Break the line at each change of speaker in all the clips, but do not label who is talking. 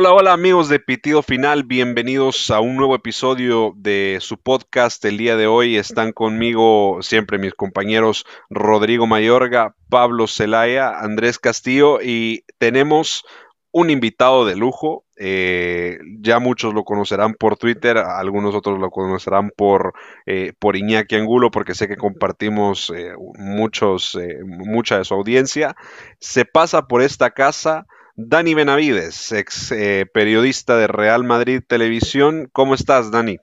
Hola, hola amigos de Pitido Final, bienvenidos a un nuevo episodio de su podcast. El día de hoy están conmigo siempre mis compañeros Rodrigo Mayorga, Pablo Celaya, Andrés Castillo y tenemos un invitado de lujo. Eh, ya muchos lo conocerán por Twitter, algunos otros lo conocerán por, eh, por Iñaki Angulo, porque sé que compartimos eh, muchos, mucha de su audiencia. Se pasa por esta casa Dani Benavides, ex eh, periodista de Real Madrid Televisión. ¿Cómo estás, Dani?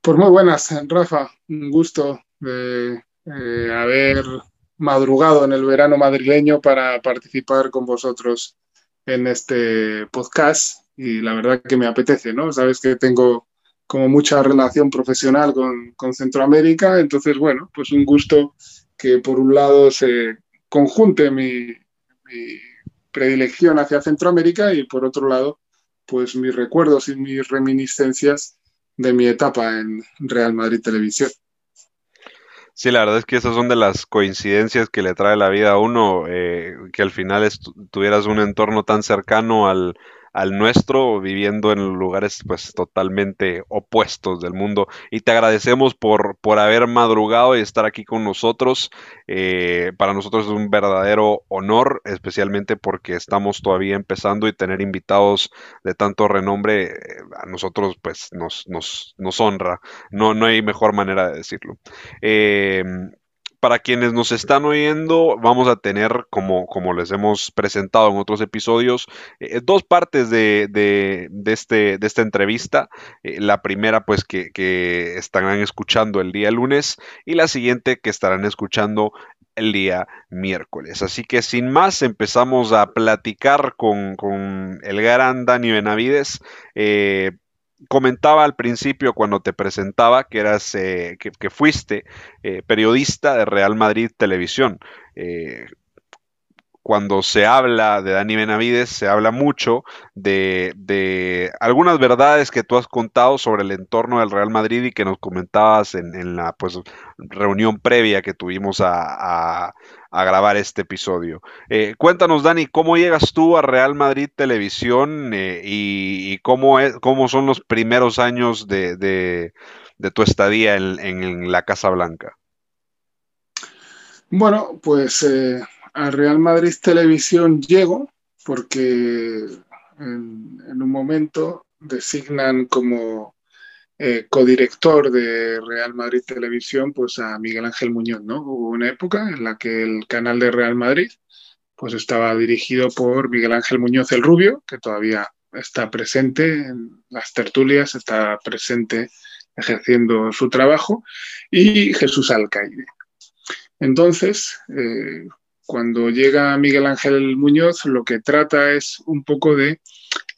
Pues muy buenas, Rafa. Un gusto de eh, haber madrugado en el verano madrileño para participar con vosotros en este podcast y la verdad que me apetece, ¿no? Sabes que tengo como mucha relación profesional con, Centroamérica, entonces, bueno, pues un gusto que por un lado se conjunte mi predilección hacia Centroamérica y por otro lado, pues mis recuerdos y mis reminiscencias de mi etapa en Real Madrid Televisión.
Sí, la verdad es que esas son de las coincidencias que le trae la vida a uno, eh, que al final tuvieras un entorno tan cercano al, al nuestro, viviendo en lugares pues totalmente opuestos del mundo. Y te agradecemos por, por haber madrugado y estar aquí con nosotros. Eh, para nosotros es un verdadero honor, especialmente porque estamos todavía empezando y tener invitados de tanto renombre eh, a nosotros pues nos, nos, honra. No, no hay mejor manera de decirlo. Eh, para quienes nos están oyendo, vamos a tener, como, como les hemos presentado en otros episodios, eh, dos partes de, de, este, de esta entrevista. Eh, la primera, pues, que, que, estarán escuchando el día lunes y la siguiente que estarán escuchando el día miércoles. Así que sin más, empezamos a platicar con, con el gran Dani Benavides. Eh, comentaba al principio cuando te presentaba que eras eh, que, fuiste eh, periodista de Real Madrid Televisión. Eh, cuando se habla de Dani Benavides, se habla mucho de, algunas verdades que tú has contado sobre el entorno del Real Madrid y que nos comentabas en, la pues, reunión previa que tuvimos a, grabar este episodio. Eh, cuéntanos, Dani, ¿cómo llegas tú a Real Madrid Televisión eh, y, cómo, es, cómo son los primeros años de, tu estadía en, la Casa Blanca?
Bueno, pues eh, a Real Madrid Televisión llego porque en, un momento designan como eh, codirector de Real Madrid Televisión pues a Miguel Ángel Muñoz, ¿no? Hubo una época en la que el canal de Real Madrid pues estaba dirigido por Miguel Ángel Muñoz el Rubio, que todavía está presente en las tertulias, está presente ejerciendo su trabajo, y Jesús Alcaide. Entonces, eh, cuando llega Miguel Ángel Muñoz, lo que trata es un poco de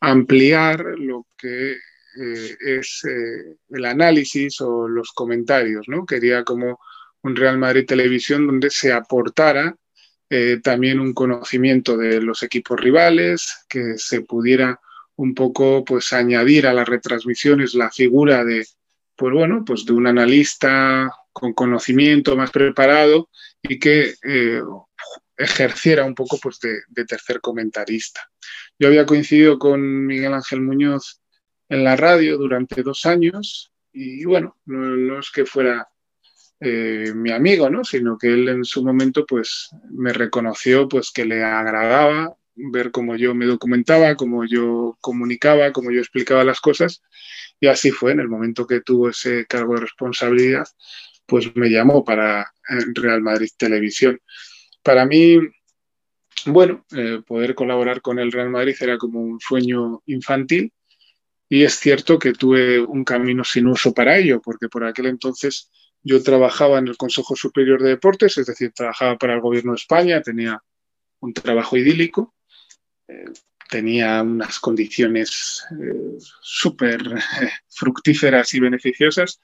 ampliar lo que eh, es eh, el análisis o los comentarios, ¿no? Quería como un Real Madrid Televisión donde se aportara eh, también un conocimiento de los equipos rivales, que se pudiera un poco pues añadir a las retransmisiones la figura de pues bueno, pues de un analista con conocimiento más preparado y que ejerciera un poco pues, de, tercer comentarista. Yo había coincidido con Miguel Ángel Muñoz en la radio durante dos años y bueno, no, es que fuera eh, mi amigo, ¿no? sino que él en su momento pues, me reconoció pues, que le agradaba ver cómo yo me documentaba, cómo yo comunicaba, cómo yo explicaba las cosas. Y así fue, en el momento que tuvo ese cargo de responsabilidad, pues me llamó para eh, Real Madrid Televisión. Para mí, bueno, eh, poder colaborar con el Real Madrid era como un sueño infantil y es cierto que tuve un camino sinuoso para ello, porque por aquel entonces yo trabajaba en el Consejo Superior de Deportes, es decir, trabajaba para el Gobierno de España, tenía un trabajo idílico, eh, tenía unas condiciones eh, súper fructíferas y beneficiosas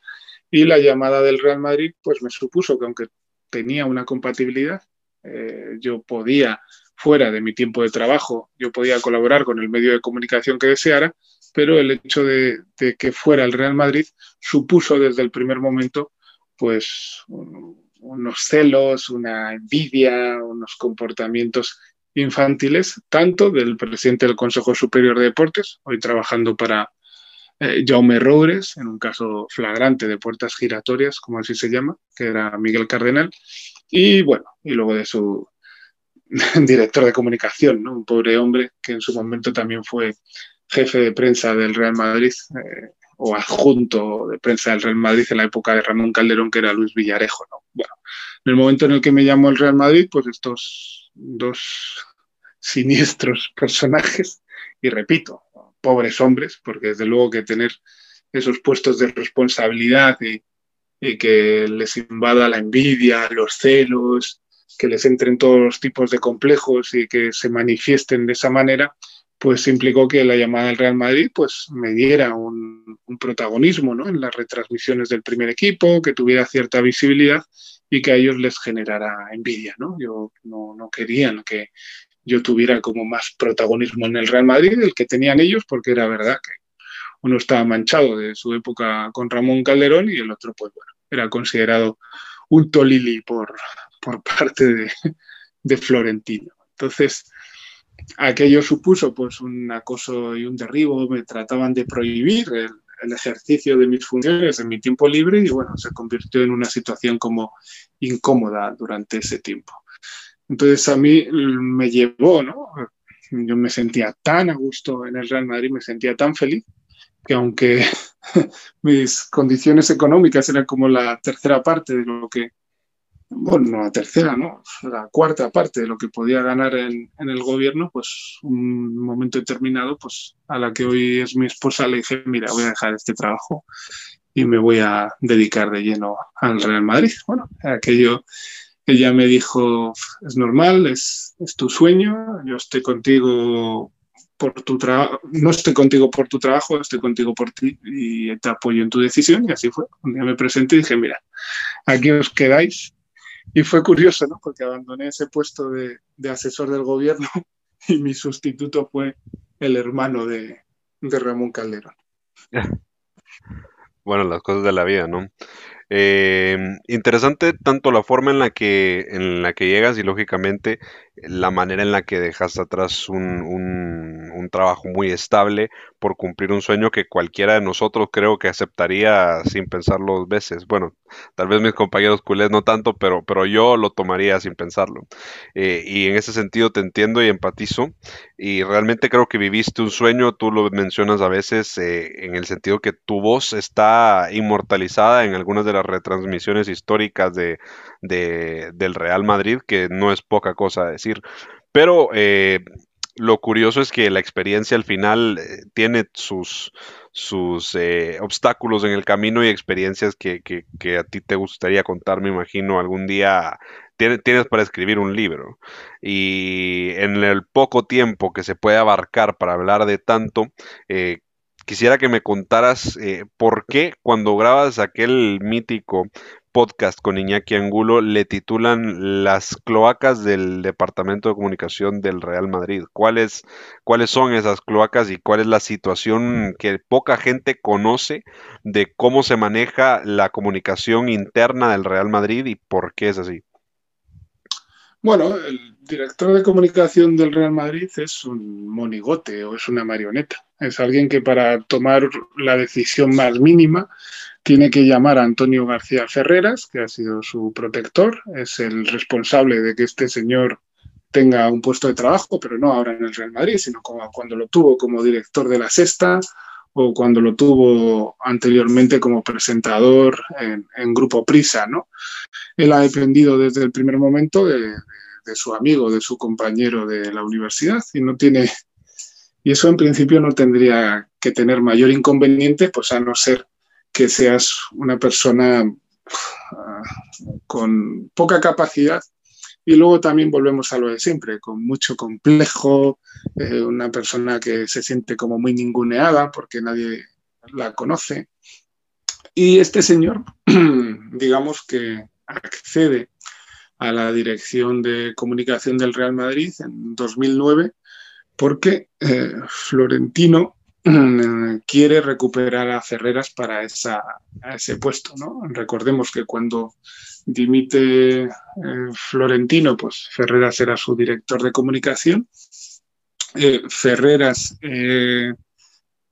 y la llamada del Real Madrid pues me supuso que aunque tenía una compatibilidad, eh, yo podía, fuera de mi tiempo de trabajo, yo podía colaborar con el medio de comunicación que deseara, pero el hecho de, que fuera el Real Madrid supuso desde el primer momento pues unos celos, una envidia, unos comportamientos infantiles, tanto del presidente del Consejo Superior de Deportes, hoy trabajando para eh, Jaume Roures, en un caso flagrante de puertas giratorias, como así se llama, que era Miguel Cardenal, y bueno, y luego de su director de comunicación, un pobre hombre que en su momento también fue jefe de prensa del Real Madrid eh, o adjunto de prensa del Real Madrid en la época de Ramón Calderón, que era Luis Villarejo. ¿no? Bueno, en el momento en el que me llamó el Real Madrid, pues estos dos siniestros personajes, y repito, pobres hombres, porque desde luego que tener esos puestos de responsabilidad y, y que les invada la envidia, los celos, que les entren todos los tipos de complejos y que se manifiesten de esa manera, pues implicó que la llamada del Real Madrid pues me diera un, protagonismo ¿no? en las retransmisiones del primer equipo, que tuviera cierta visibilidad y que a ellos les generara envidia. ¿no? Yo no, no querían que yo tuviera como más protagonismo en el Real Madrid del que tenían ellos, porque era verdad que uno estaba manchado de su época con Ramón Calderón y el otro, pues bueno, era considerado un tolili por, por parte de Florentino. Entonces, aquello supuso pues un acoso y un derribo, me trataban de prohibir el, ejercicio de mis funciones en mi tiempo libre y bueno, se convirtió en una situación como incómoda durante ese tiempo. Entonces a mí me llevó, ¿no? Yo me sentía tan a gusto en el Real Madrid, me sentía tan feliz que aunque mis condiciones económicas eran como la tercera parte de lo que bueno, la tercera, ¿no? La cuarta parte de lo que podía ganar en, el gobierno, pues un momento determinado, pues a la que hoy es mi esposa le dije, mira, voy a dejar este trabajo y me voy a dedicar de lleno al Real Madrid. Bueno, aquello ella me dijo, es normal, es, es tu sueño, yo estoy contigo por tu trabajo, no estoy contigo por tu trabajo, estoy contigo por ti y te apoyo en tu decisión y así fue. Un día me presenté y dije, mira, aquí os quedáis y fue curioso, ¿no? Porque abandoné ese puesto de, asesor del gobierno y mi sustituto fue el hermano de, de Ramón Calderón.
Bueno, las cosas de la vida, ¿no? Eh, interesante tanto la forma en la que en la que llegas y lógicamente la manera en la que dejas atrás un, un, trabajo muy estable por cumplir un sueño que cualquiera de nosotros creo que aceptaría sin pensarlo dos veces. Bueno, tal vez mis compañeros culés no tanto, pero, pero yo lo tomaría sin pensarlo. Eh, y en ese sentido te entiendo y empatizo. Y realmente creo que viviste un sueño, tú lo mencionas a veces eh, en el sentido que tu voz está inmortalizada en algunas de las retransmisiones históricas de, del Real Madrid, que no es poca cosa decir. Pero eh, lo curioso es que la experiencia al final eh, tiene sus, sus eh, obstáculos en el camino y experiencias que, a ti te gustaría contar, me imagino, algún día tienes para escribir un libro. Y en el poco tiempo que se puede abarcar para hablar de tanto, quisiera que me contaras por qué cuando grabas aquel mítico podcast con Iñaki Angulo le titulan Las cloacas del Departamento de Comunicación del Real Madrid. ¿Cuáles, ¿Cuáles son esas cloacas y cuál es la situación que poca gente conoce de cómo se maneja la comunicación interna del Real Madrid y por qué es así?
Bueno, el director de comunicación del Real Madrid es un monigote o es una marioneta. Es alguien que para tomar la decisión más mínima tiene que llamar a Antonio García Ferreras, que ha sido su protector, es el responsable de que este señor tenga un puesto de trabajo, pero no ahora en el Real Madrid, sino como cuando lo tuvo como director de la Sexta o cuando lo tuvo anteriormente como presentador en, Grupo Prisa, ¿no? Él ha dependido desde el primer momento de, de, su amigo, de su compañero de la universidad y no tiene y eso en principio no tendría que tener mayor inconveniente, pues a no ser que seas una persona ah, con poca capacidad y luego también volvemos a lo de siempre, con mucho complejo, eh, una persona que se siente como muy ninguneada porque nadie la conoce. Y este señor, digamos que accede a la dirección de comunicación del Real Madrid en 2009 porque eh, Florentino quiere recuperar a Ferreras para ese puesto. ¿no? Recordemos que cuando dimite Florentino, pues Ferreras era su director de comunicación. Ferreras,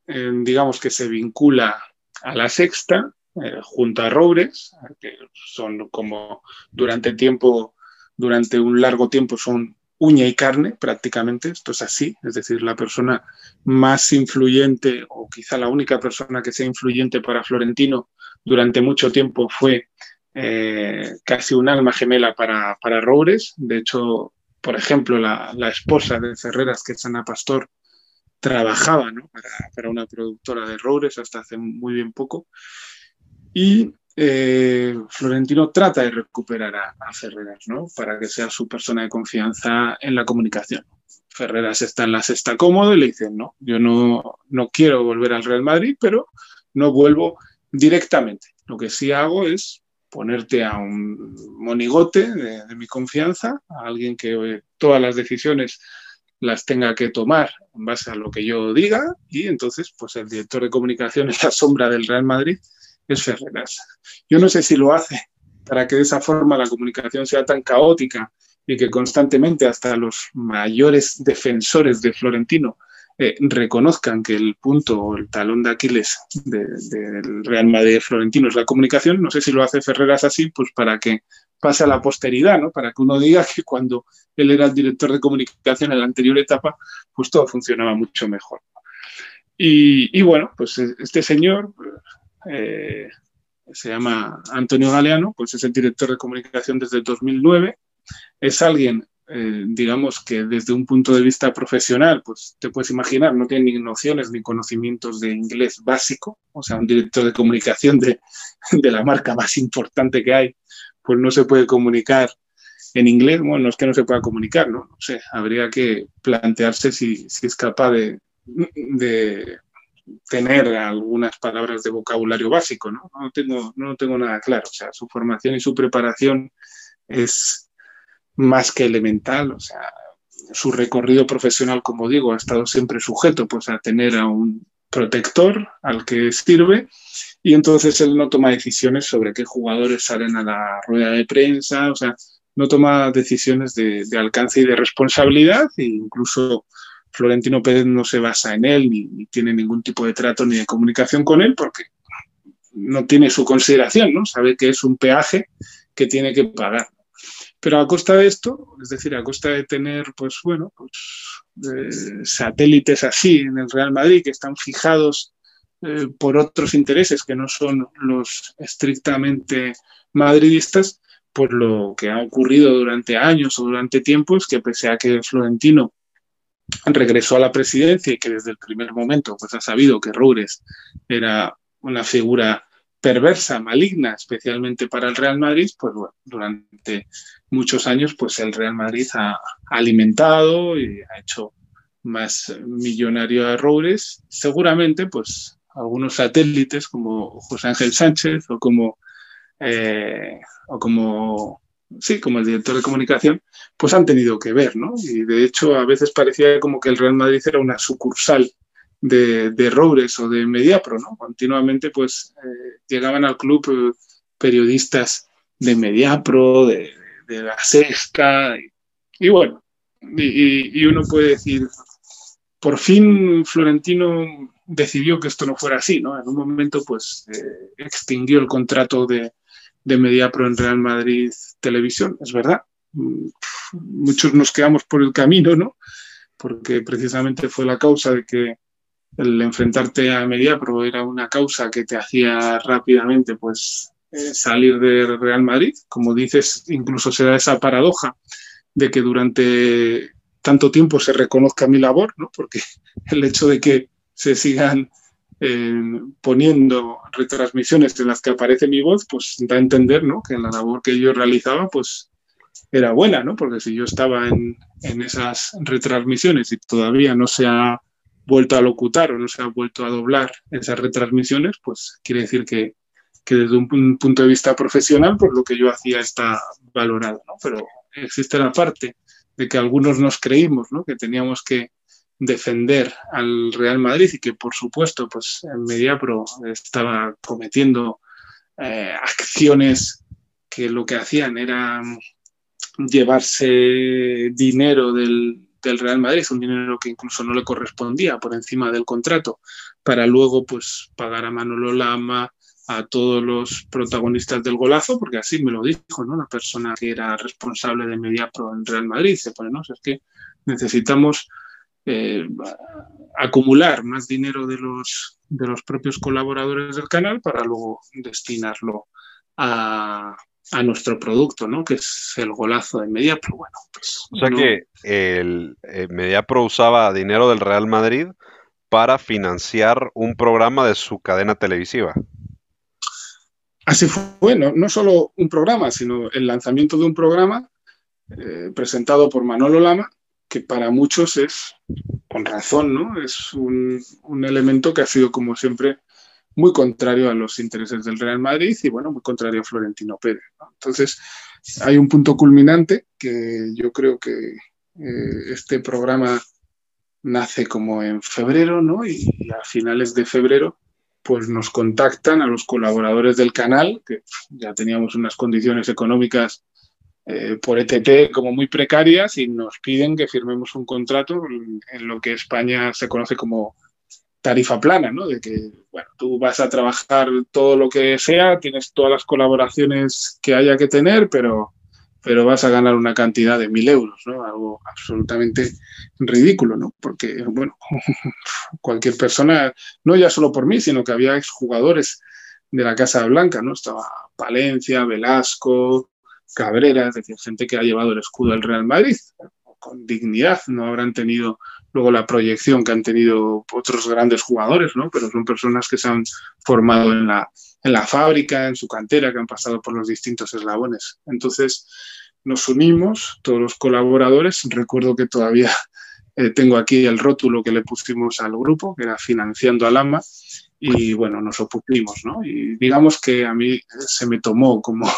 digamos que se vincula a la sexta, junto a Roures, que son como durante tiempo, durante un largo tiempo son uña y carne prácticamente, esto es así, es decir, la persona más influyente o quizá la única persona que sea influyente para Florentino durante mucho tiempo fue eh, casi un alma gemela para, para Roures. De hecho, por ejemplo, la, esposa de Ferreras, que es Ana Pastor, trabajaba para, para, una productora de Roures hasta hace muy bien poco. Y eh, Florentino trata de recuperar a, Ferreras, ¿no? Para que sea su persona de confianza en la comunicación. Ferreras está en la sexta cómodo y le dicen, no, yo no, no quiero volver al Real Madrid, pero no vuelvo directamente. Lo que sí hago es ponerte a un monigote de, mi confianza, a alguien que eh, todas las decisiones las tenga que tomar en base a lo que yo diga y entonces pues el director de comunicación en la sombra del Real Madrid es Ferreras. Yo no sé si lo hace para que de esa forma la comunicación sea tan caótica y que constantemente hasta los mayores defensores de Florentino reconozcan que el punto o el talón de Aquiles del Real Madrid de Florentino es la comunicación. No sé si lo hace Ferreras así, pues para que pase a la posteridad, ¿no? Para que uno diga que cuando él era el director de comunicación en la anterior etapa, pues todo funcionaba mucho mejor. Y, y bueno, pues este señor eh, se llama Antonio Galeano, pues es el director de comunicación desde 2009. Es alguien, eh, digamos que desde un punto de vista profesional, pues te puedes imaginar, no tiene ni nociones ni conocimientos de inglés básico, o sea, un director de comunicación de, de la marca más importante que hay, pues no se puede comunicar en inglés, bueno, no es que no se pueda comunicar, ¿no? Sé, habría que plantearse si, si es capaz de, de tener algunas palabras de vocabulario básico, ¿no? No tengo, no tengo nada claro. O sea, su formación y su preparación es más que elemental. O sea, su recorrido profesional, como digo, ha estado siempre sujeto pues, a tener a un protector al que sirve y entonces él no toma decisiones sobre qué jugadores salen a la rueda de prensa, o sea, no toma decisiones de, alcance y de responsabilidad e incluso Florentino Pérez no se basa en él ni, tiene ningún tipo de trato ni de comunicación con él porque no tiene su consideración, ¿no? Sabe que es un peaje que tiene que pagar. Pero a costa de esto, es decir, a costa de tener, pues bueno, pues eh, satélites así en el Real Madrid que están fijados eh, por otros intereses que no son los estrictamente madridistas, pues lo que ha ocurrido durante años o durante tiempos, que pese a que Florentino regresó a la presidencia y que desde el primer momento pues, ha sabido que Roures era una figura perversa, maligna, especialmente para el Real Madrid, pues bueno, durante muchos años pues el Real Madrid ha alimentado y ha hecho más millonario a Roures. Seguramente pues algunos satélites como José Ángel Sánchez o como, eh, o como sí, como el director de comunicación, pues han tenido que ver, ¿no? Y de hecho a veces parecía como que el Real Madrid era una sucursal de, de o de Mediapro, ¿no? Continuamente pues eh, llegaban al club eh, periodistas de Mediapro, de, de La Sexta, y, bueno, y, uno puede decir, por fin Florentino decidió que esto no fuera así, ¿no? En un momento pues eh, extinguió el contrato de, de Mediapro en Real Madrid Televisión, es verdad. Muchos nos quedamos por el camino, ¿no? Porque precisamente fue la causa de que el enfrentarte a Mediapro era una causa que te hacía rápidamente pues eh, salir de Real Madrid. Como dices, incluso se da esa paradoja de que durante tanto tiempo se reconozca mi labor, ¿no? Porque el hecho de que se sigan poniendo retransmisiones en las que aparece mi voz, pues da a entender ¿no? que la labor que yo realizaba pues era buena, ¿no? porque si yo estaba en, en esas retransmisiones y todavía no se ha vuelto a locutar o no se ha vuelto a doblar esas retransmisiones, pues quiere decir que, que desde un, punto de vista profesional, pues lo que yo hacía está valorado, ¿no? Pero existe la parte de que algunos nos creímos, ¿no? Que teníamos que defender al Real Madrid y que por supuesto pues en Mediapro estaba cometiendo eh, acciones que lo que hacían era llevarse dinero del, del Real Madrid, un dinero que incluso no le correspondía por encima del contrato, para luego pues pagar a Manolo Lama, a todos los protagonistas del golazo, porque así me lo dijo, ¿no? La persona que era responsable de Mediapro en Real Madrid, se pone, ¿no? es que necesitamos eh, acumular más dinero de los, de los propios colaboradores del canal para luego destinarlo a, a nuestro producto, ¿no? Que es el golazo de Mediapro. Bueno,
pues, o sea que el, eh, Mediapro usaba dinero del Real Madrid para financiar un programa de su cadena televisiva.
Así fue, bueno, no solo un programa, sino el lanzamiento de un programa eh, presentado por Manolo Lama, que para muchos es, con razón, ¿no? Es un, un elemento que ha sido, como siempre, muy contrario a los intereses del Real Madrid y, bueno, muy contrario a Florentino Pérez. Entonces, hay un punto culminante que yo creo que eh, este programa nace como en febrero, ¿no? Y, a finales de febrero, pues nos contactan a los colaboradores del canal, que ya teníamos unas condiciones económicas eh, por ETT como muy precarias y nos piden que firmemos un contrato en lo que España se conoce como tarifa plana, ¿no? De que, bueno, tú vas a trabajar todo lo que sea, tienes todas las colaboraciones que haya que tener, pero, pero vas a ganar una cantidad de mil euros, ¿no? Algo absolutamente ridículo, ¿no? Porque, bueno, cualquier persona, no ya solo por mí, sino que había exjugadores de la Casa Blanca, ¿no? Estaba Palencia, Velasco, Cabrera, es decir, gente que ha llevado el escudo al Real Madrid con dignidad, no habrán tenido luego la proyección que han tenido otros grandes jugadores, ¿no? Pero son personas que se han formado en la, en la fábrica, en su cantera, que han pasado por los distintos eslabones. Entonces, nos unimos, todos los colaboradores. Recuerdo que todavía eh, tengo aquí el rótulo que le pusimos al grupo, que era Financiando al AMA, y bueno, nos opusimos, ¿no? Y digamos que a mí se me tomó como,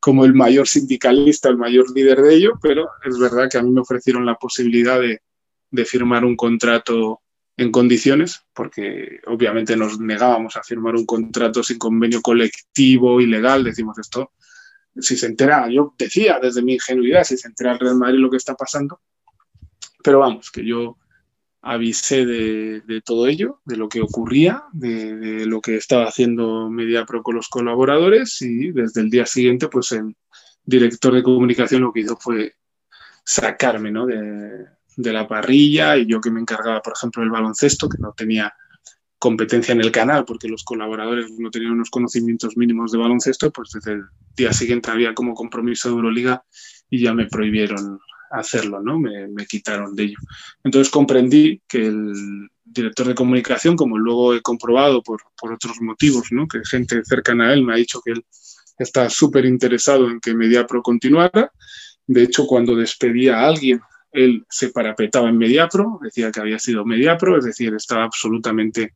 como el mayor sindicalista, el mayor líder de ello, pero es verdad que a mí me ofrecieron la posibilidad de, de firmar un contrato en condiciones, porque obviamente nos negábamos a firmar un contrato sin convenio colectivo ilegal, decimos esto, si se entera, yo decía desde mi ingenuidad, si se entera el Real Madrid lo que está pasando, pero vamos, que yo avisé de, todo ello, de lo que ocurría, de, lo que estaba haciendo Mediapro con los colaboradores y desde el día siguiente, pues el director de comunicación lo que hizo fue sacarme ¿no? de, de la parrilla y yo que me encargaba, por ejemplo, del baloncesto, que no tenía competencia en el canal porque los colaboradores no tenían unos conocimientos mínimos de baloncesto, pues desde el día siguiente había como compromiso de Euroliga y ya me prohibieron hacerlo, ¿no? Me, quitaron de ello. Entonces comprendí que el director de comunicación, como luego he comprobado por, por otros motivos, ¿no? Que gente cercana a él me ha dicho que él está súper interesado en que Mediapro continuara. De hecho, cuando despedía a alguien él se parapetaba en Mediapro, decía que había sido Mediapro, es decir, estaba absolutamente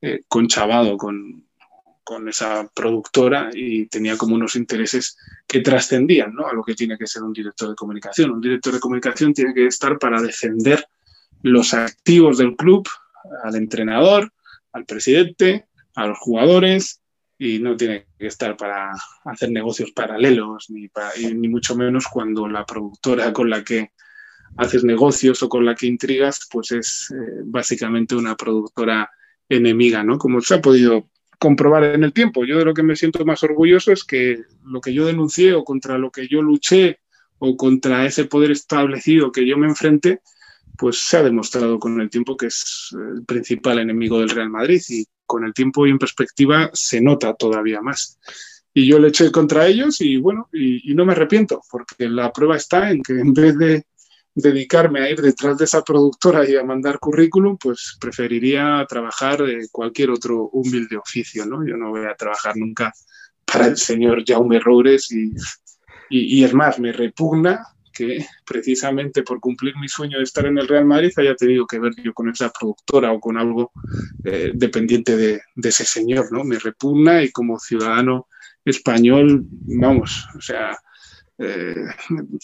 eh, conchavado con, con, esa productora y tenía como unos intereses que trascendían ¿no? a lo que tiene que ser un director de comunicación. Un director de comunicación tiene que estar para defender los activos del club, al entrenador, al presidente, a los jugadores, y no tiene que estar para hacer negocios paralelos, ni, ni mucho menos cuando la productora con la que haces negocios o con la que intrigas, pues es eh, básicamente una productora enemiga, ¿no? Como se ha podido comprobar en el tiempo. Yo de lo que me siento más orgulloso es que lo que yo denuncié o contra lo que yo luché o contra ese poder establecido que yo me enfrenté, pues se ha demostrado con el tiempo que es el principal enemigo del Real Madrid y con el tiempo y en perspectiva se nota todavía más. Y yo le eché contra ellos y bueno, y no me arrepiento, porque la prueba está en que en vez de dedicarme a ir detrás de esa productora y a mandar currículum, pues preferiría trabajar cualquier otro humilde oficio, ¿no? Yo no voy a trabajar nunca para el señor Jaume Roures y, y, es más, me repugna que precisamente por cumplir mi sueño de estar en el Real Madrid haya tenido que ver yo con esa productora o con algo eh, dependiente de, de, ese señor, ¿no? Me repugna y como ciudadano español, vamos, o sea, eh,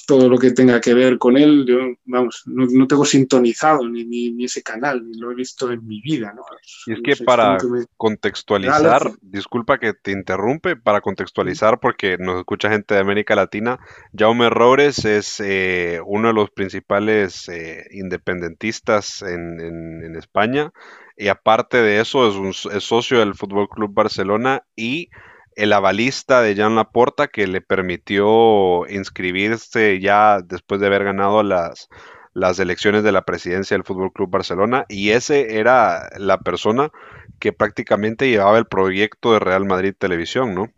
todo lo que tenga que ver con él, yo, vamos, no, tengo sintonizado ni, ni, ese canal, ni lo he visto en mi vida. ¿no?
Y es que para contextualizar, disculpa que te interrumpe, para contextualizar, porque nos escucha gente de América Latina, Jaume Roures es eh, uno de los principales eh, independentistas en, en, España, y aparte de eso es, un, es socio del Fútbol Club Barcelona y el avalista de Jan Laporta que le permitió inscribirse ya después de haber ganado las, las elecciones de la presidencia del Fútbol Club Barcelona y ese era la persona que prácticamente llevaba el proyecto de Real Madrid Televisión, ¿no?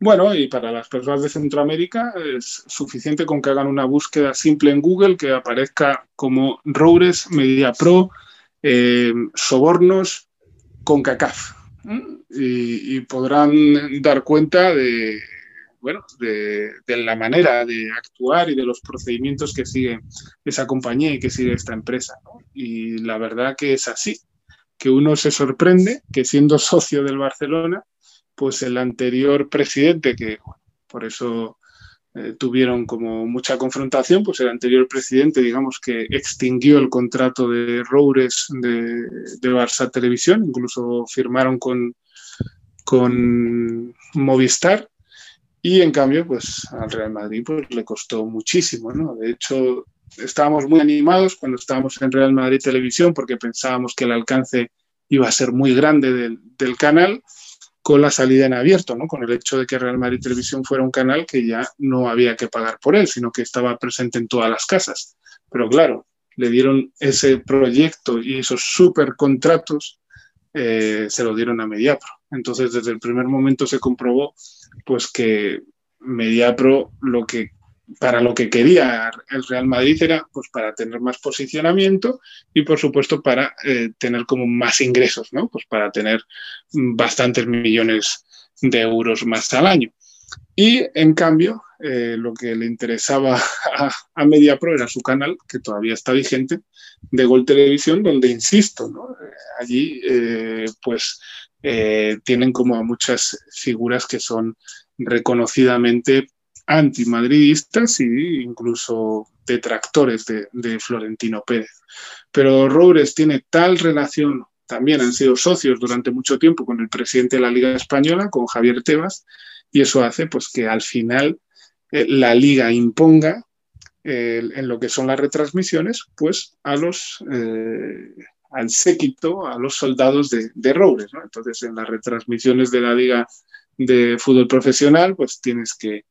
Bueno, y para las personas de Centroamérica es suficiente con que hagan una búsqueda simple en Google que aparezca como Roures, Media Pro, eh, Sobornos, CONCACAF y, podrán dar cuenta de, bueno, de, la manera de actuar y de los procedimientos que sigue esa compañía y que sigue esta empresa. Y la verdad que es así, que uno se sorprende que siendo socio del Barcelona, pues el anterior presidente, que por eso eh, tuvieron como mucha confrontación, pues el anterior presidente, digamos que extinguió el contrato de Roures de, de Barça Televisión, incluso firmaron con, con Movistar y en cambio, pues al Real Madrid pues, le costó muchísimo, ¿no? De hecho, estábamos muy animados cuando estábamos en Real Madrid Televisión porque pensábamos que el alcance iba a ser muy grande del, del canal con la salida en abierto, ¿no? con el hecho de que Real Madrid Televisión fuera un canal que ya no había que pagar por él, sino que estaba presente en todas las casas. Pero claro, le dieron ese proyecto y esos super contratos, eh, se lo dieron a Mediapro. Entonces, desde el primer momento se comprobó pues que Mediapro lo que para lo que quería el Real Madrid era pues para tener más posicionamiento y por supuesto para eh, tener como más ingresos, ¿no? Pues para tener bastantes millones de euros más al año. Y en cambio, eh, lo que le interesaba a, a, MediaPro era su canal, que todavía está vigente, de Gol Televisión, donde, insisto, ¿no? Eh, allí pues tienen como a muchas figuras que son reconocidamente antimadridistas e incluso detractores de, Florentino Pérez. Pero Roures tiene tal relación, también han sido socios durante mucho tiempo con el presidente de la Liga Española, con Javier Tebas, y eso hace pues, que al final eh, la Liga imponga en lo que son las retransmisiones, pues a los... Eh, al séquito, a los soldados de, de. Entonces, en las retransmisiones de la Liga de Fútbol Profesional, pues tienes que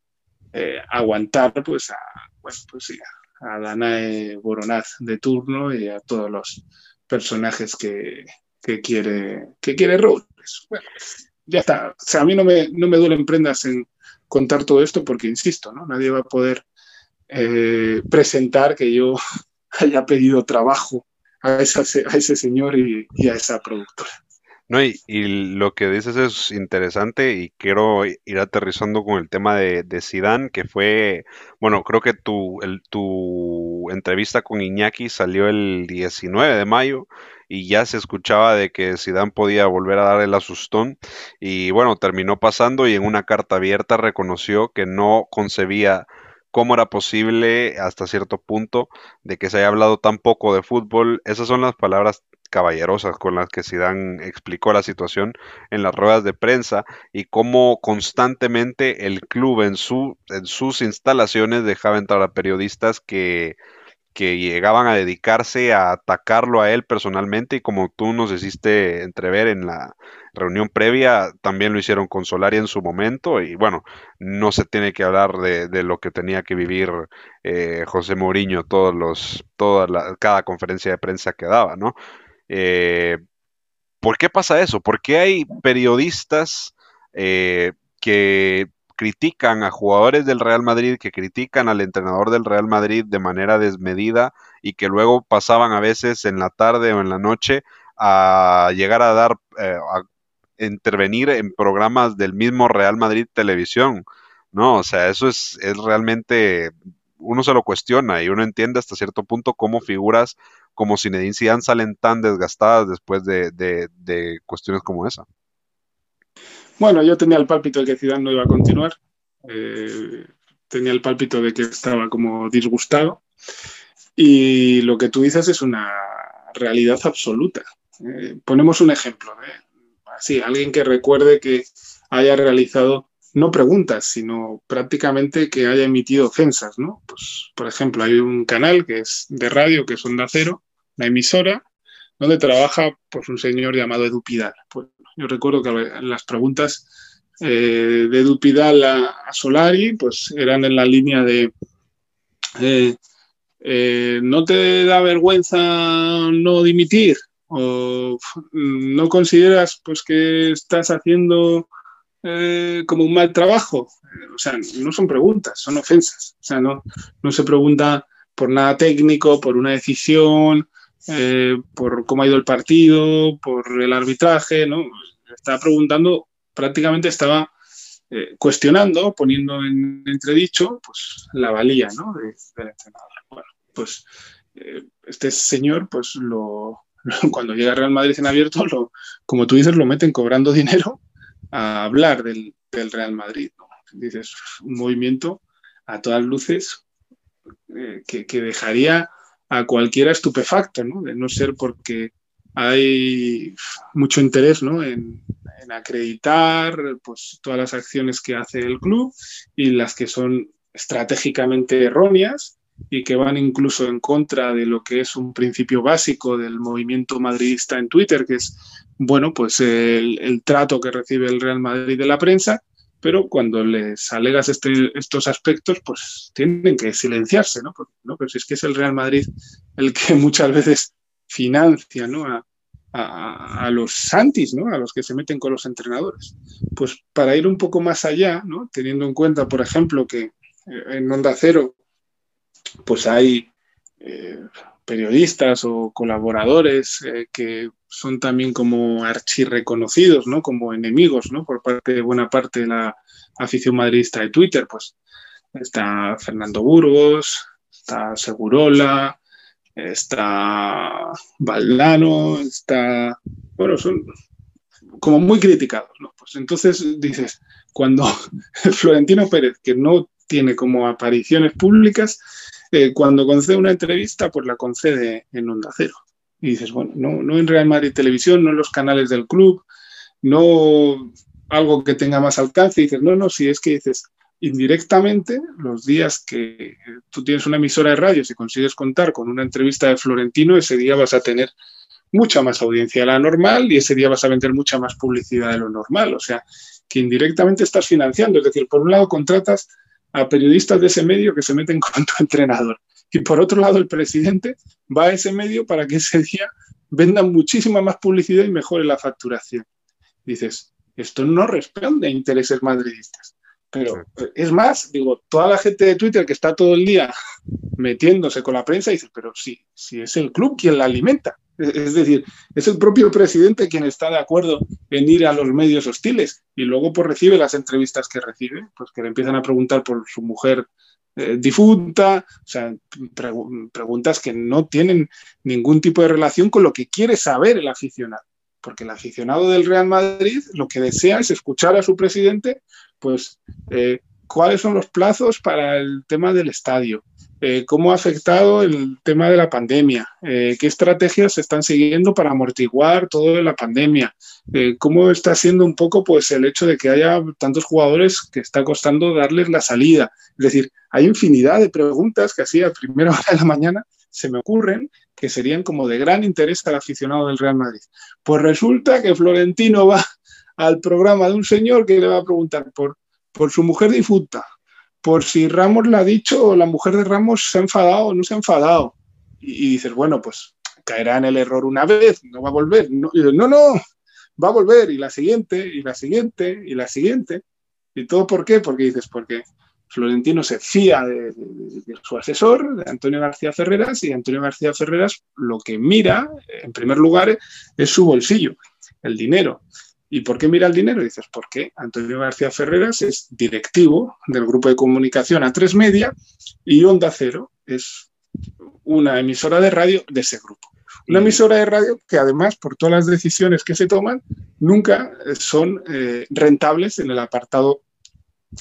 eh, aguantar pues a, pues, sí, a Danae Boronaz de turno y a todos los personajes que, que quiere que quiere Bueno, ya está. O sea, a mí no me, no me duelen prendas en contar todo esto porque, insisto, ¿no? nadie va a poder eh, presentar que yo haya pedido trabajo a, a ese señor y a esa productora.
No, y, lo que dices es interesante y quiero ir aterrizando con el tema de, de que fue, bueno, creo que tu, tu entrevista con Iñaki salió el 19 de mayo y ya se escuchaba de que Zidane podía volver a dar el asustón y bueno, terminó pasando y en una carta abierta reconoció que no concebía cómo era posible hasta cierto punto de que se haya hablado tan poco de fútbol. Esas son las palabras caballerosas con las que Zidane explicó la situación en las ruedas de prensa y cómo constantemente el club en, su, en sus instalaciones dejaba entrar a periodistas que, que llegaban a dedicarse a atacarlo a él personalmente y como tú nos hiciste entrever en la reunión previa, también lo hicieron con Solari en su momento y bueno, no se tiene que hablar de, lo que tenía que vivir eh, José Mourinho todos los, toda la, cada conferencia de prensa que daba, ¿no? Eh, ¿Por qué pasa eso? ¿Por qué hay periodistas eh, que critican a jugadores del Real Madrid, que critican al entrenador del Real Madrid de manera desmedida y que luego pasaban a veces en la tarde o en la noche a llegar a dar, eh, a intervenir en programas del mismo Real Madrid Televisión? No, o sea, eso es, es realmente, uno se lo cuestiona y uno entiende hasta cierto punto cómo figuras como Zinedine Zidane salen tan desgastadas después de, cuestiones como esa.
Bueno, yo tenía el pálpito de que Zidane no iba a continuar. Eh, tenía el pálpito de que estaba como disgustado. Y lo que tú dices es una realidad absoluta. Eh, ponemos un ejemplo. Así, alguien que recuerde que haya realizado no preguntas, sino prácticamente que haya emitido ofensas, ¿no? Pues, por ejemplo, hay un canal que es de radio, que es Onda Cero, emisora, donde trabaja pues, un señor llamado Edu Pidal. Pues, yo recuerdo que las preguntas eh, de Edu Pidal a, Solari pues, eran en la línea de eh, eh, ¿no te da vergüenza no dimitir? ¿O no consideras pues, que estás haciendo como un mal trabajo? O sea, no son preguntas, son ofensas. O sea, no, no se pregunta por nada técnico, por una decisión, eh, por cómo ha ido el partido, por el arbitraje, ¿no? Estaba preguntando, prácticamente estaba eh, cuestionando, poniendo en entredicho, pues la valía, ¿no? del entrenador. Bueno, pues eh, este señor, pues lo, cuando llega Real Madrid en abierto, lo, como tú dices, lo meten cobrando dinero a hablar del, Real Madrid. Dices, un movimiento a todas luces que dejaría a cualquiera estupefacto, ¿no? De no ser porque hay mucho interés ¿no? en, acreditar pues, todas las acciones que hace el club y las que son estratégicamente erróneas y que van incluso en contra de lo que es un principio básico del movimiento madridista en Twitter, que es, bueno, pues el, el trato que recibe el Real Madrid de la prensa pero cuando les alegas este, estos aspectos, pues tienen que silenciarse, ¿no? ¿no? Pero si es que es el Real Madrid el que muchas veces financia, ¿no? A, los santis, ¿no? A los que se meten con los entrenadores. Pues para ir un poco más allá, ¿no? Teniendo en cuenta, por ejemplo, que eh, en Onda Cero, pues hay eh, periodistas o colaboradores eh, que son también como archirreconocidos, ¿no? Como enemigos, ¿no? Por parte de buena parte de la afición madridista de Twitter, pues está Fernando Burgos, está Segurola, está Valdano, está, bueno, son como muy criticados, ¿no? Pues entonces dices, cuando Florentino Pérez, que no tiene como apariciones públicas, cuando concede una entrevista, pues la concede en Onda Cero. Y dices, bueno, no, no en Real Madrid Televisión, no en los canales del club, no algo que tenga más alcance. Dices, no, no, si es que dices, indirectamente, los días que tú tienes una emisora de radio, si consigues contar con una entrevista de Florentino, ese día vas a tener mucha más audiencia de la normal y ese día vas a vender mucha más publicidad de lo normal. O sea, que indirectamente estás financiando. Es decir, por un lado contratas a periodistas de ese medio que se meten con tu entrenador. Y por otro lado, el presidente va a ese medio para que ese día vendan muchísima más publicidad y mejore la facturación. Dices, esto no responde a intereses madridistas. Pero es más, digo, toda la gente de Twitter que está todo el día metiéndose con la prensa dice, pero sí, si es el club quien la alimenta. Es decir, es el propio presidente quien está de acuerdo en ir a los medios hostiles y luego pues recibe las entrevistas que recibe, pues que le empiezan a preguntar por su mujer eh, difunta, o sea, preguntas que no tienen ningún tipo de relación con lo que quiere saber el aficionado. Porque el aficionado del Real Madrid lo que desea es escuchar a su presidente, pues, eh, cuáles son los plazos para el tema del estadio, eh, cómo ha afectado el tema de la pandemia, eh, qué estrategias se están siguiendo para amortiguar todo la pandemia, eh, cómo está siendo un poco pues el hecho de que haya tantos jugadores que está costando darles la salida. Es decir, hay infinidad de preguntas que así a primera hora de la mañana se me ocurren que serían como de gran interés al aficionado del Real Madrid. Pues resulta que Florentino va al programa de un señor que le va a preguntar por, por su mujer difunta, por si Ramos le ha dicho la mujer de Ramos se ha enfadado o no se ha enfadado. Y, dices, bueno, pues caerá en el error una vez, no va a volver. No, no, no, va a volver y la siguiente, y la siguiente, y la siguiente. ¿Y todo por qué? Porque dices, porque Florentino se fía de, su asesor, de Antonio García Ferreras, y Antonio García Ferreras lo que mira, en primer lugar, es su bolsillo, el dinero. ¿Y por qué mira el dinero? dices, porque Antonio García Ferreras es directivo del grupo de comunicación A3 Media y Onda Cero es una emisora de radio de ese grupo. Una emisora de radio que además, por todas las decisiones que se toman, nunca son eh, rentables en el apartado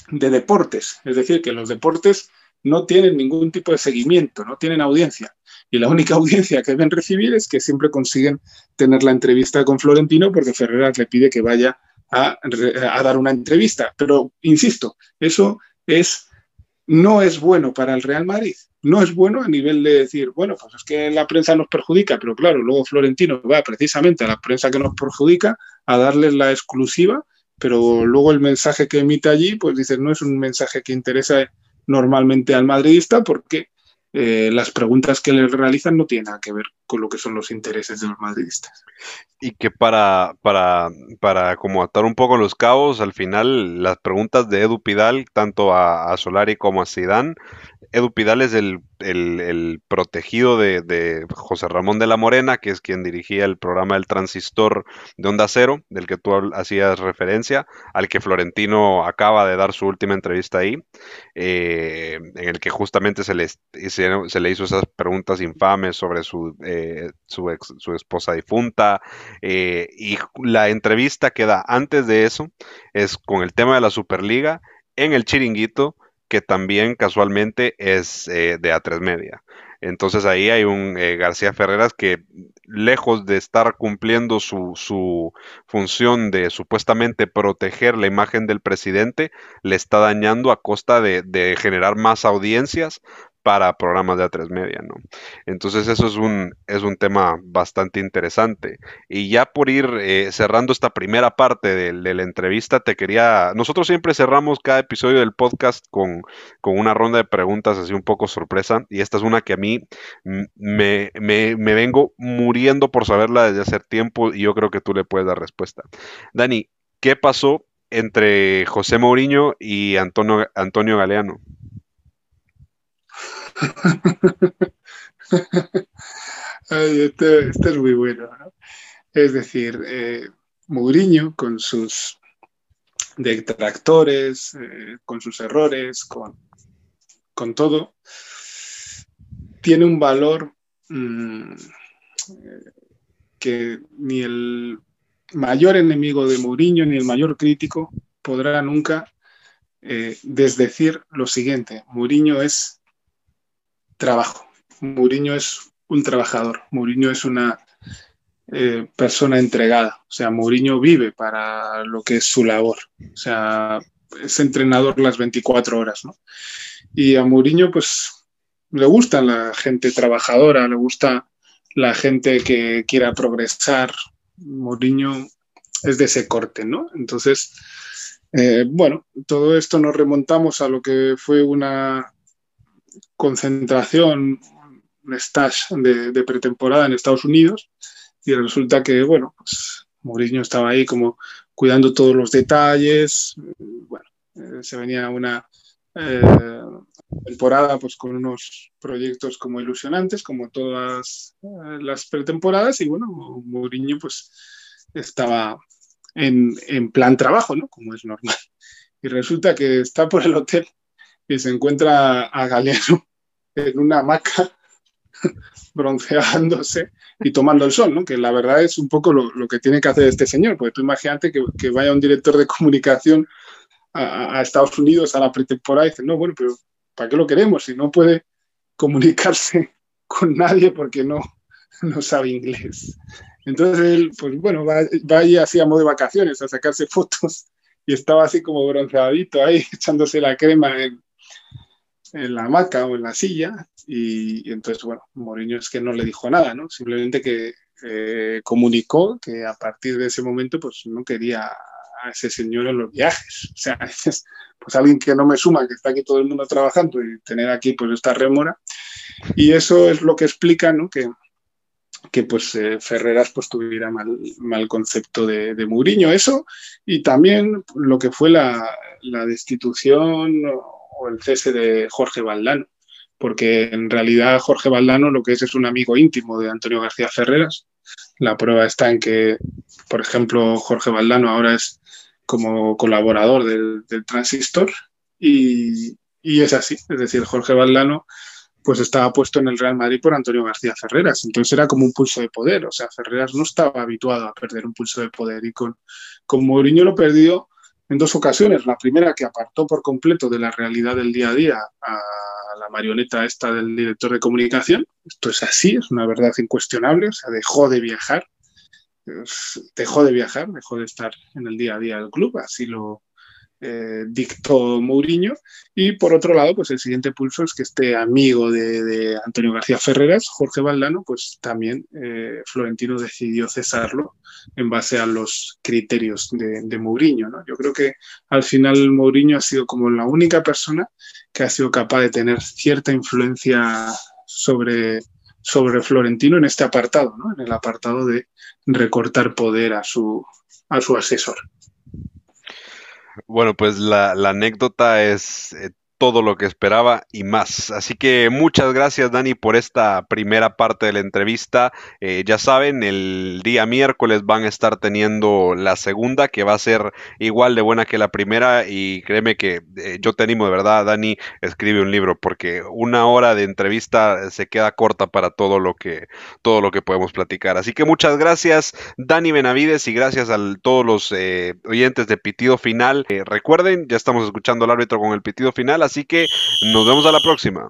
de deportes, es decir, que los deportes no tienen ningún tipo de seguimiento, no tienen audiencia. Y la única audiencia que deben recibir es que siempre consiguen tener la entrevista con Florentino porque Ferreras le pide que vaya a, a dar una entrevista. Pero, insisto, eso es, no es bueno para el Real Madrid. No es bueno a nivel de decir, bueno, pues es que la prensa nos perjudica, pero claro, luego Florentino va precisamente a la prensa que nos perjudica a darles la exclusiva pero luego el mensaje que emite allí, pues dice, no es un mensaje que interesa normalmente al madridista porque eh, las preguntas que le realizan no tienen nada que ver lo que son los intereses de los madridistas.
Y que para, para, para como atar un poco los cabos, al final las preguntas de Edu Pidal, tanto a, Solari como a Zidane, Edu Pidal es el, protegido de, José Ramón de la Morena, que es quien dirigía el programa del transistor de Onda Cero, del que tú hacías referencia, al que Florentino acaba de dar su última entrevista ahí, eh, en el que justamente se le, se, le hizo esas preguntas infames sobre su, eh, su, esposa difunta, eh, y la entrevista que da antes de eso es con el tema de la Superliga en el chiringuito que también casualmente es eh, de A3 Media. Entonces ahí hay un eh, García Ferreras que lejos de estar cumpliendo su, su, función de supuestamente proteger la imagen del presidente, le está dañando a costa de generar más audiencias para programas de A3 Media, ¿no? Entonces eso es un, es un tema bastante interesante. Y ya por ir eh, cerrando esta primera parte de, la entrevista, te quería, nosotros siempre cerramos cada episodio del podcast con, una ronda de preguntas así un poco sorpresa, y esta es una que a mí me, me, me vengo muriendo por saberla desde hace tiempo y yo creo que tú le puedes dar respuesta. Dani, ¿qué pasó entre José Mourinho y Antonio, Antonio Galeano?
este, este, es muy bueno. Es decir, eh, Mourinho con sus detractores, eh, con sus errores, con, con, todo, tiene un valor mm, que ni el mayor enemigo de Mourinho ni el mayor crítico podrá nunca eh, desdecir lo siguiente. Mourinho es trabajo. Mourinho es un trabajador, Mourinho es una eh, persona entregada, o sea, Mourinho vive para lo que es su labor, o sea, es entrenador las 24 horas, ¿no? Y a Mourinho, pues, le gusta la gente trabajadora, le gusta la gente que quiera progresar. Mourinho es de ese corte, ¿no? Entonces, eh, bueno, todo esto nos remontamos a lo que fue una concentración, un stash de, pretemporada en Estados Unidos y resulta que, bueno, pues Mourinho estaba ahí como cuidando todos los detalles, bueno, eh, se venía una eh, temporada pues con unos proyectos como ilusionantes, como todas eh, las pretemporadas y bueno, Mourinho pues estaba en, en plan trabajo, ¿no? Como es normal. Y resulta que está por el hotel y se encuentra a Galeano en una hamaca bronceándose y tomando el sol, ¿no? Que la verdad es un poco lo, que tiene que hacer este señor, porque tú imagínate que, vaya un director de comunicación a, Estados Unidos a la pretemporada y dice, no, bueno, pero ¿para qué lo queremos si no puede comunicarse con nadie porque no, no sabe inglés? Entonces él, pues bueno, va, va ahí así a modo de vacaciones a sacarse fotos y estaba así como bronceadito ahí echándose la crema en, en la hamaca o en la silla y, entonces, bueno, Mourinho es que no le dijo nada, ¿no? Simplemente que eh, comunicó que a partir de ese momento pues no quería a ese señor en los viajes. O sea, es pues alguien que no me suma, que está aquí todo el mundo trabajando y tener aquí pues esta rémora. Y eso es lo que explica, ¿no? Que, que pues eh, Ferreras pues tuviera mal, mal concepto de, de Mourinho, eso, y también lo que fue la, la destitución o el cese de Jorge Valdano, porque en realidad Jorge Valdano lo que es es un amigo íntimo de Antonio García Ferreras. La prueba está en que, por ejemplo, Jorge Valdano ahora es como colaborador del, transistor y, y, es así, es decir, Jorge Valdano pues estaba puesto en el Real Madrid por Antonio García Ferreras, entonces era como un pulso de poder, o sea, Ferreras no estaba habituado a perder un pulso de poder y con, con Mourinho lo perdió en dos ocasiones. La primera que apartó por completo de la realidad del día a día a la marioneta esta del director de comunicación. Esto es así, es una verdad incuestionable, o sea, dejó de viajar, dejó de viajar, dejó de estar en el día a día del club, así lo, eh, dictó Mourinho. Y por otro lado, pues el siguiente pulso es que este amigo de, Antonio García Ferreras, Jorge Valdano, pues también eh, Florentino decidió cesarlo en base a los criterios de, Mourinho. ¿no? Yo creo que al final Mourinho ha sido como la única persona que ha sido capaz de tener cierta influencia sobre, sobre Florentino en este apartado, en el apartado de recortar poder a su, a su asesor.
Bueno, pues la, la anécdota es eh, todo lo que esperaba y más. Así que muchas gracias Dani por esta primera parte de la entrevista. Eh, ya saben, el día miércoles van a estar teniendo la segunda que va a ser igual de buena que la primera y créeme que eh, yo te animo de verdad, Dani, escribe un libro porque una hora de entrevista se queda corta para todo lo que todo lo que podemos platicar. Así que muchas gracias Dani Benavides y gracias a todos los eh, oyentes de Pitido Final. recuerden, ya estamos escuchando al árbitro con el pitido final. Así que nos vemos a la próxima.